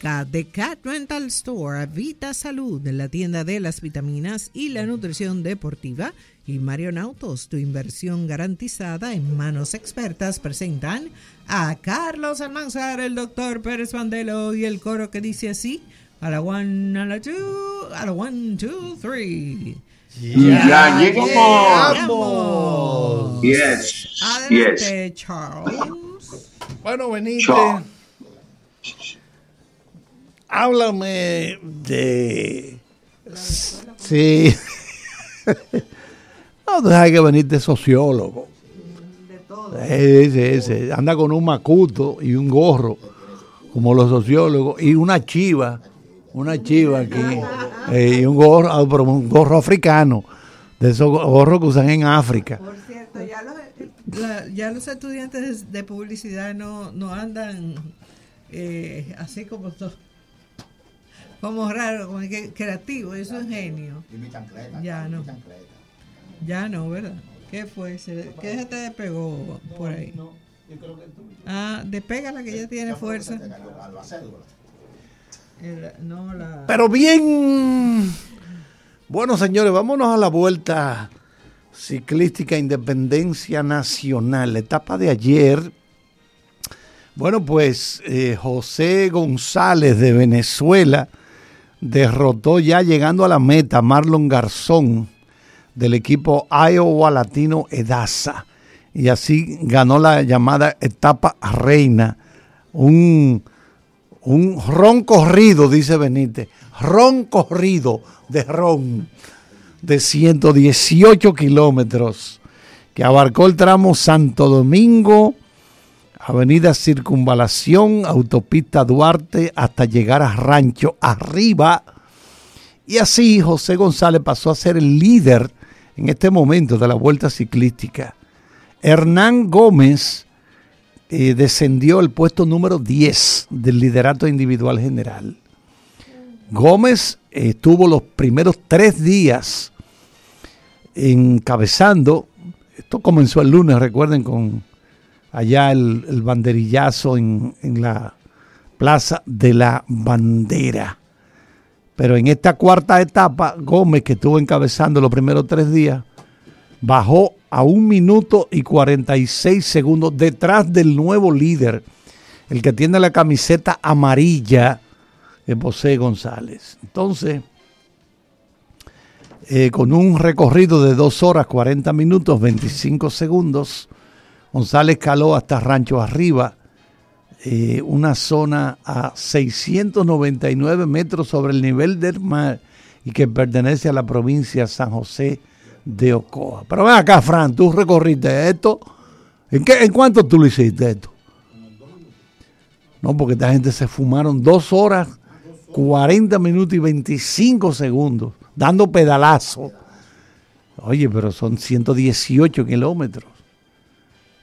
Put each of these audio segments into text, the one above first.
Clínica de Cat Rental Store, Vita Salud, la tienda de las vitaminas y la nutrición deportiva, y Marion Autos, tu inversión garantizada en manos expertas, presentan a Carlos Almanzar, el doctor Pérez Vandelo y el coro que dice así, a la one, a la two, a la one, two, three. Ya, llegamos. llegamos. Yes. Adelante, Charles. Bueno, Benítez, Chao. Háblame de... Sí. no, deja que venirte sociólogo. Sí, sí, sí. Anda con un macuto y un gorro, como los sociólogos, y una chiva, una chiva aquí, eh, y un gorro, ah, pero un gorro africano, de esos gorros que usan en África. Por cierto, ya los, la- ya los estudiantes de, de publicidad no, no andan eh, así como to- como raro, como que creativo, eso es genio. Ya no. Ya no, ¿verdad? ¿Qué fue? Se- ¿Qué se te despegó por ahí? Ah, despega la que ya tiene fuerza. El- no, la... Pero bien. Bueno, señores, vámonos a la vuelta ciclística Independencia Nacional. La etapa de ayer. Bueno, pues eh, José González de Venezuela derrotó ya llegando a la meta Marlon Garzón del equipo Iowa Latino Edasa. Y así ganó la llamada etapa reina. Un, un ron corrido, dice Benítez. Ron corrido de ron de 118 kilómetros que abarcó el tramo Santo Domingo, Avenida Circunvalación, Autopista Duarte, hasta llegar a Rancho Arriba. Y así José González pasó a ser el líder en este momento de la vuelta ciclística. Hernán Gómez eh, descendió al puesto número 10 del liderato individual general. Gómez eh, estuvo los primeros tres días encabezando. Esto comenzó el lunes, recuerden, con allá el, el banderillazo en, en la Plaza de la Bandera. Pero en esta cuarta etapa, Gómez, que estuvo encabezando los primeros tres días, bajó a un minuto y 46 segundos detrás del nuevo líder, el que tiene la camiseta amarilla, José González. Entonces, eh, con un recorrido de 2 horas 40 minutos 25 segundos, González caló hasta Rancho Arriba, eh, una zona a 699 metros sobre el nivel del mar y que pertenece a la provincia de San José de Ocoa. Pero ven acá, Fran, tú recorriste esto. ¿En, qué, ¿En cuánto tú lo hiciste esto? No, porque esta gente se fumaron dos horas, 40 minutos y 25 segundos, dando pedalazo. Oye, pero son 118 kilómetros.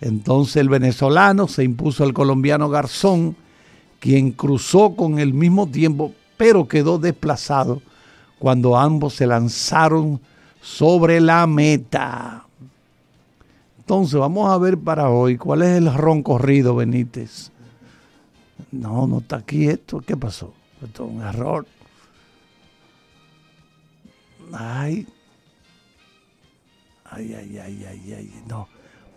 Entonces el venezolano se impuso al colombiano Garzón, quien cruzó con el mismo tiempo, pero quedó desplazado cuando ambos se lanzaron sobre la meta. Entonces vamos a ver para hoy cuál es el ron corrido, Benítez. No, no está aquí esto. ¿Qué pasó? Esto es un error. Ay. Ay, ay, ay, ay, ay. No.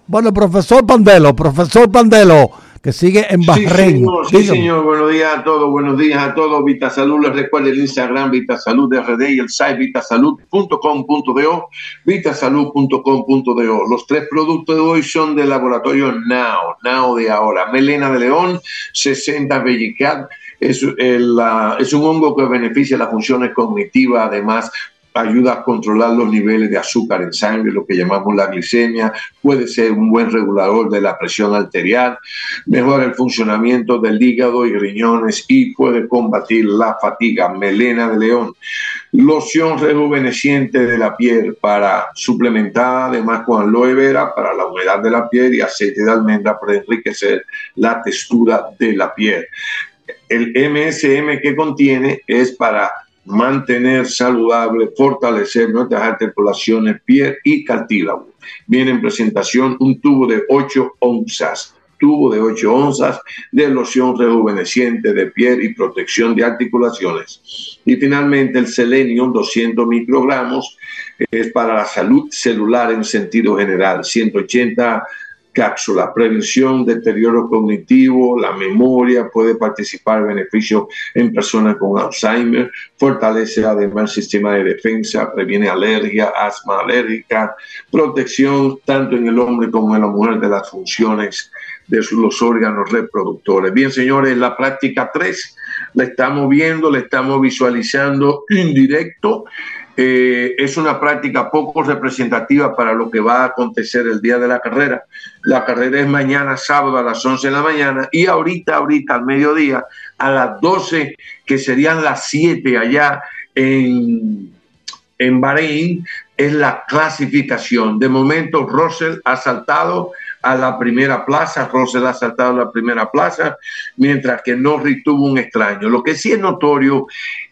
Bueno, profesor Pandelo, profesor Pandelo, que sigue en Sí, Bahrein. señor, sí, señor. Buenos días a todos, buenos días a todos. Vita Salud, les recuerdo el Instagram Vita Salud RD y el site vitasalud.com.do, vitasalud.com.do. Los tres productos de hoy son del laboratorio Now, Now de ahora. Melena de león, 60 Bellicat. Es, el, ah, es un hongo que beneficia las funciones cognitivas, además ayuda a controlar los niveles de azúcar en sangre, lo que llamamos la glicemia, puede ser un buen regulador de la presión arterial, mejora el funcionamiento del hígado y riñones y puede combatir la fatiga. Melena de león, loción rejuveneciente de la piel para suplementada además con aloe vera para la humedad de la piel y aceite de almendra para enriquecer la textura de la piel. El MSM que contiene es para mantener saludable, fortalecer nuestras articulaciones, piel y cartílago. Viene en presentación un tubo de 8 onzas. tubo de 8 onzas de loción rejuveneciente de piel y protección de articulaciones. Y finalmente el Selenium 200 microgramos es para la salud celular en sentido general, 180 cápsula, prevención, deterioro cognitivo, la memoria, puede participar beneficio en personas con Alzheimer, fortalece además el sistema de defensa, previene alergia, asma alérgica, protección tanto en el hombre como en la mujer de las funciones de los órganos reproductores. Bien, señores, la práctica 3 la estamos viendo, la estamos visualizando indirecto eh, es una práctica poco representativa para lo que va a acontecer el día de la carrera. La carrera es mañana, sábado a las 11 de la mañana y ahorita, ahorita al mediodía, a las 12, que serían las 7 allá en, en Bahrein, es la clasificación. De momento, Russell ha saltado a la primera plaza, Russell ha saltado a la primera plaza, mientras que Norris tuvo un extraño. Lo que sí es notorio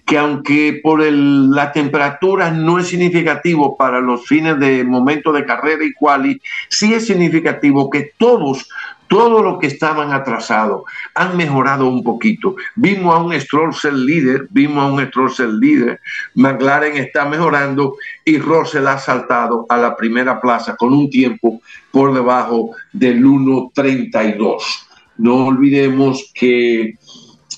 que aunque por el, la temperatura no es significativo para los fines de momento de carrera y quali, sí es significativo que todos, todos los que estaban atrasados han mejorado un poquito. Vimos a un Stroll ser líder, vimos a un Stroll ser líder, McLaren está mejorando y Russell ha saltado a la primera plaza con un tiempo por debajo del 1.32. No olvidemos que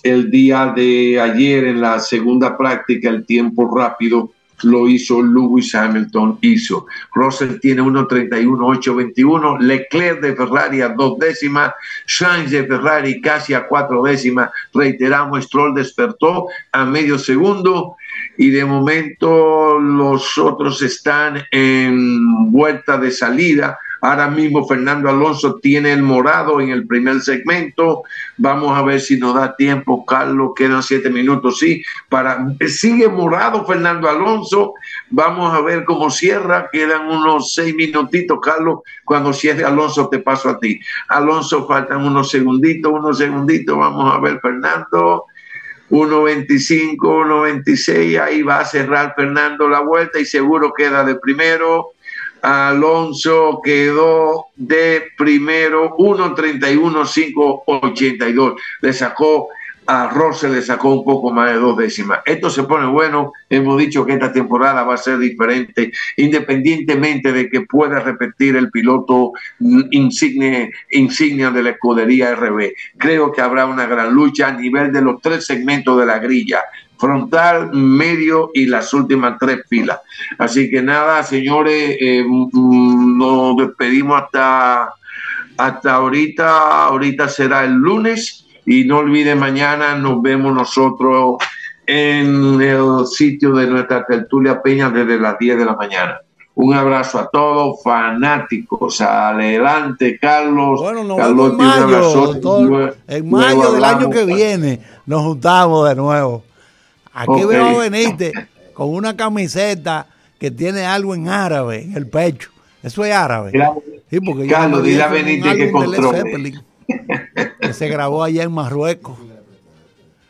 el día de ayer en la segunda práctica, el tiempo rápido lo hizo Lewis Hamilton, hizo. Russell tiene 1.31.821, Leclerc de Ferrari a dos décimas, Sainz de Ferrari casi a cuatro décimas, reiteramos, Stroll despertó a medio segundo y de momento los otros están en vuelta de salida Ahora mismo Fernando Alonso tiene el morado en el primer segmento. Vamos a ver si nos da tiempo, Carlos. Quedan siete minutos, sí. Para sigue morado Fernando Alonso. Vamos a ver cómo cierra. Quedan unos seis minutitos, Carlos. Cuando cierre Alonso, te paso a ti. Alonso, faltan unos segunditos, unos segunditos. Vamos a ver, Fernando. 1.25, 1.26, ahí va a cerrar Fernando la vuelta y seguro queda de primero. Alonso quedó de primero 1.31.582. Le sacó a Rose le sacó un poco más de dos décimas. Esto se pone bueno. Hemos dicho que esta temporada va a ser diferente, independientemente de que pueda repetir el piloto insignia, insignia de la escudería RB. Creo que habrá una gran lucha a nivel de los tres segmentos de la grilla frontal, medio y las últimas tres filas. Así que nada, señores, eh, mm, nos despedimos hasta, hasta ahorita. Ahorita será el lunes y no olviden, mañana nos vemos nosotros en el sitio de nuestra tertulia Peña desde las 10 de la mañana. Un abrazo a todos, fanáticos. Adelante, Carlos. Bueno, nos Carlos en mayo, en mayo del año que viene nos juntamos de nuevo. Aquí veo venirte con una camiseta que tiene algo en árabe en el pecho. Eso es árabe. Sí, porque Carlos, dile a Benítez que control. que se grabó allá en Marruecos.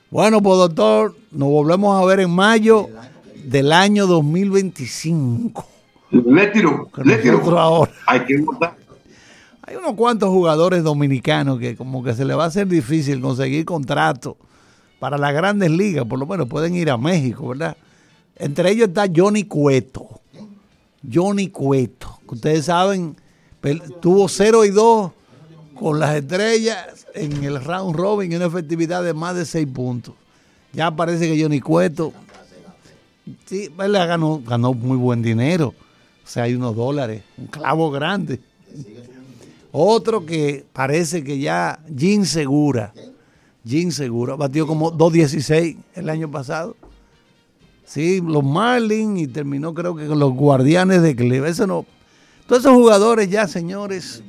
Bueno, pues doctor, nos volvemos a ver en mayo del año 2025. Le tiro, le tiro. Ahora. Hay que votar. Hay unos cuantos jugadores dominicanos que como que se le va a hacer difícil conseguir contrato para las grandes ligas, por lo menos pueden ir a México, ¿verdad? Entre ellos está Johnny Cueto. Johnny Cueto, ustedes saben, tuvo 0 y 2 con las estrellas en el round robin y una efectividad de más de 6 puntos. Ya parece que Johnny Cueto sí, él ganó, ganó muy buen dinero. O sea, hay unos dólares, un clavo grande. Otro que parece que ya Jim Segura Jim Segura batió como 2.16 el año pasado. Sí, los Marlins y terminó creo que con los Guardianes de Cleveland. Eso no. Todos esos jugadores ya, señores.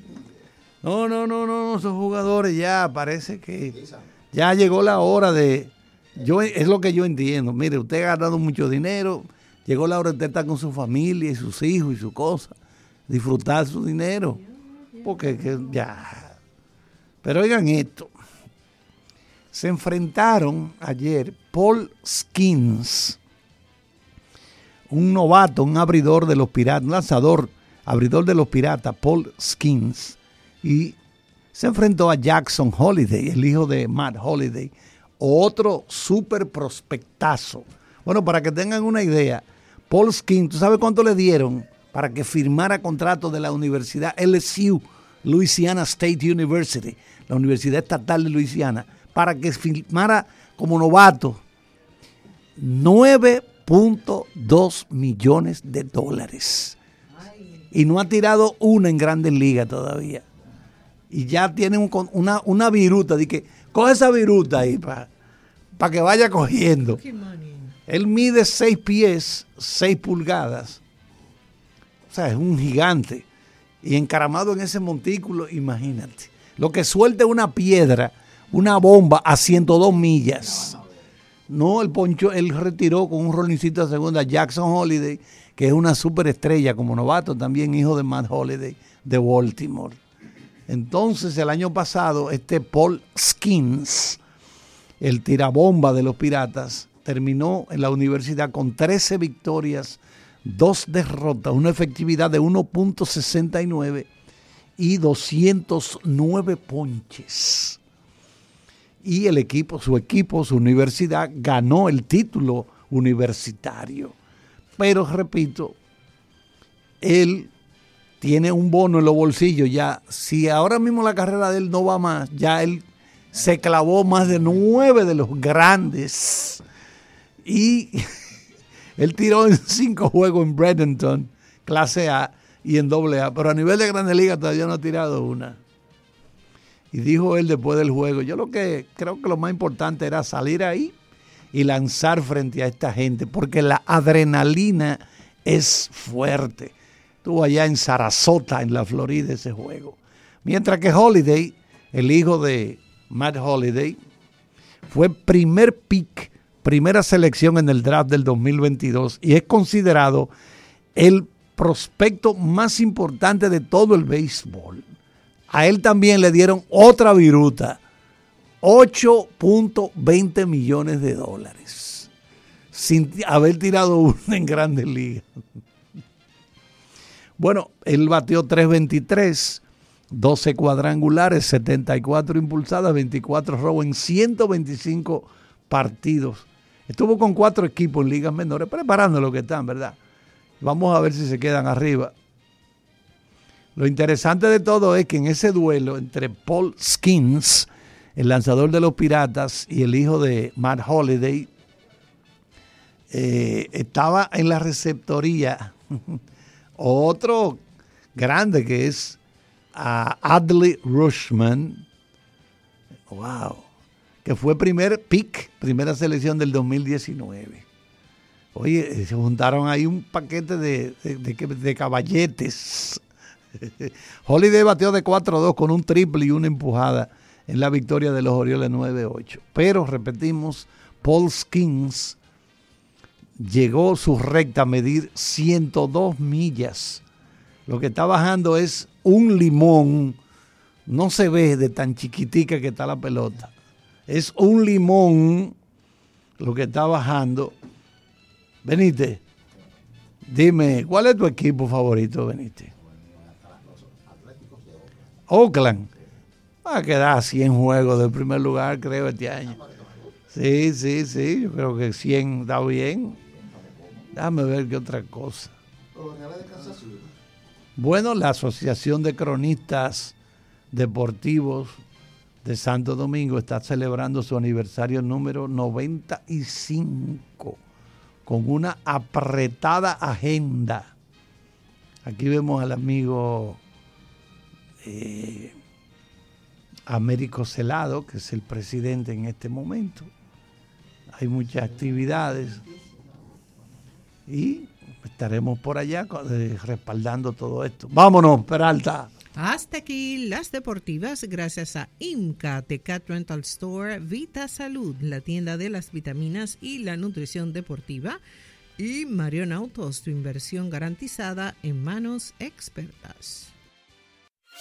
No, no, no, no, esos jugadores ya parece que ya llegó la hora de. Yo es lo que yo entiendo. Mire, usted ha ganado mucho dinero. Llegó la hora de estar con su familia y sus hijos y su cosa. Disfrutar su dinero. Porque ya. Pero oigan esto se enfrentaron ayer Paul Skins, un novato, un abridor de los piratas, un lanzador, abridor de los piratas, Paul Skins, y se enfrentó a Jackson Holiday, el hijo de Matt Holiday, otro súper prospectazo. Bueno, para que tengan una idea, Paul Skin, ¿tú sabes cuánto le dieron para que firmara contrato de la Universidad LSU, Louisiana State University, la Universidad Estatal de Luisiana, para que firmara como novato 9.2 millones de dólares. Y no ha tirado una en grandes ligas todavía. Y ya tiene una, una viruta de que coge esa viruta ahí para que vaya cogiendo. Él mide 6 pies, 6 pulgadas. O sea, es un gigante. Y encaramado en ese montículo, imagínate. Lo que suelta una piedra, una bomba a 102 millas. No, el poncho, él retiró con un rolincito de segunda Jackson Holiday, que es una superestrella como novato, también hijo de Matt Holiday de Baltimore. Entonces, el año pasado, este Paul Skins, el tirabomba de los piratas, terminó en la universidad con 13 victorias, dos derrotas, una efectividad de 1.69 y 209 ponches. Y el equipo, su equipo, su universidad, ganó el título universitario. Pero repito, él tiene un bono en los bolsillos ya. Si ahora mismo la carrera de él no va más, ya él se clavó más de nueve de los grandes y él tiró en cinco juegos en Bradenton, clase A y en doble A, pero a nivel de Grandes Ligas todavía no ha tirado una. Y dijo él después del juego, yo lo que creo que lo más importante era salir ahí y lanzar frente a esta gente, porque la adrenalina es fuerte. Estuvo allá en Sarasota, en la Florida, ese juego. Mientras que Holiday, el hijo de Matt Holiday, fue primer pick primera selección en el draft del 2022 y es considerado el prospecto más importante de todo el béisbol. A él también le dieron otra viruta, 8.20 millones de dólares, sin haber tirado uno en grandes ligas. Bueno, él batió 323, 12 cuadrangulares, 74 impulsadas, 24 robos en 125 partidos Estuvo con cuatro equipos en ligas menores, preparando lo que están, ¿verdad? Vamos a ver si se quedan arriba. Lo interesante de todo es que en ese duelo entre Paul Skins, el lanzador de los Piratas, y el hijo de Matt Holiday, eh, estaba en la receptoría otro grande que es Adley Rushman. ¡Wow! que fue primer pick, primera selección del 2019. Oye, se juntaron ahí un paquete de, de, caballetes. Holiday bateó de 4-2 con un triple y una empujada en la victoria de los Orioles 9-8. Pero repetimos, Paul Skins llegó su recta a medir 102 millas. Lo que está bajando es un limón. No se ve de tan chiquitica que está la pelota es un limón lo que está bajando. Benítez, dime, ¿cuál es tu equipo favorito, Benítez? Oakland. Va a quedar 100 juegos del primer lugar, creo, este año. Sí, sí, sí, yo creo que 100 está bien. Déjame ver qué otra cosa. Bueno, la Asociación de Cronistas Deportivos de Santo Domingo está celebrando su aniversario número 95 con una apretada agenda. Aquí vemos al amigo eh, Américo Celado, que es el presidente en este momento. Hay muchas actividades y estaremos por allá eh, respaldando todo esto. Vámonos, Peralta. Hasta aquí las deportivas gracias a IMCA, Cat Rental Store, Vita Salud, la tienda de las vitaminas y la nutrición deportiva, y Marion Autos, tu inversión garantizada en manos expertas.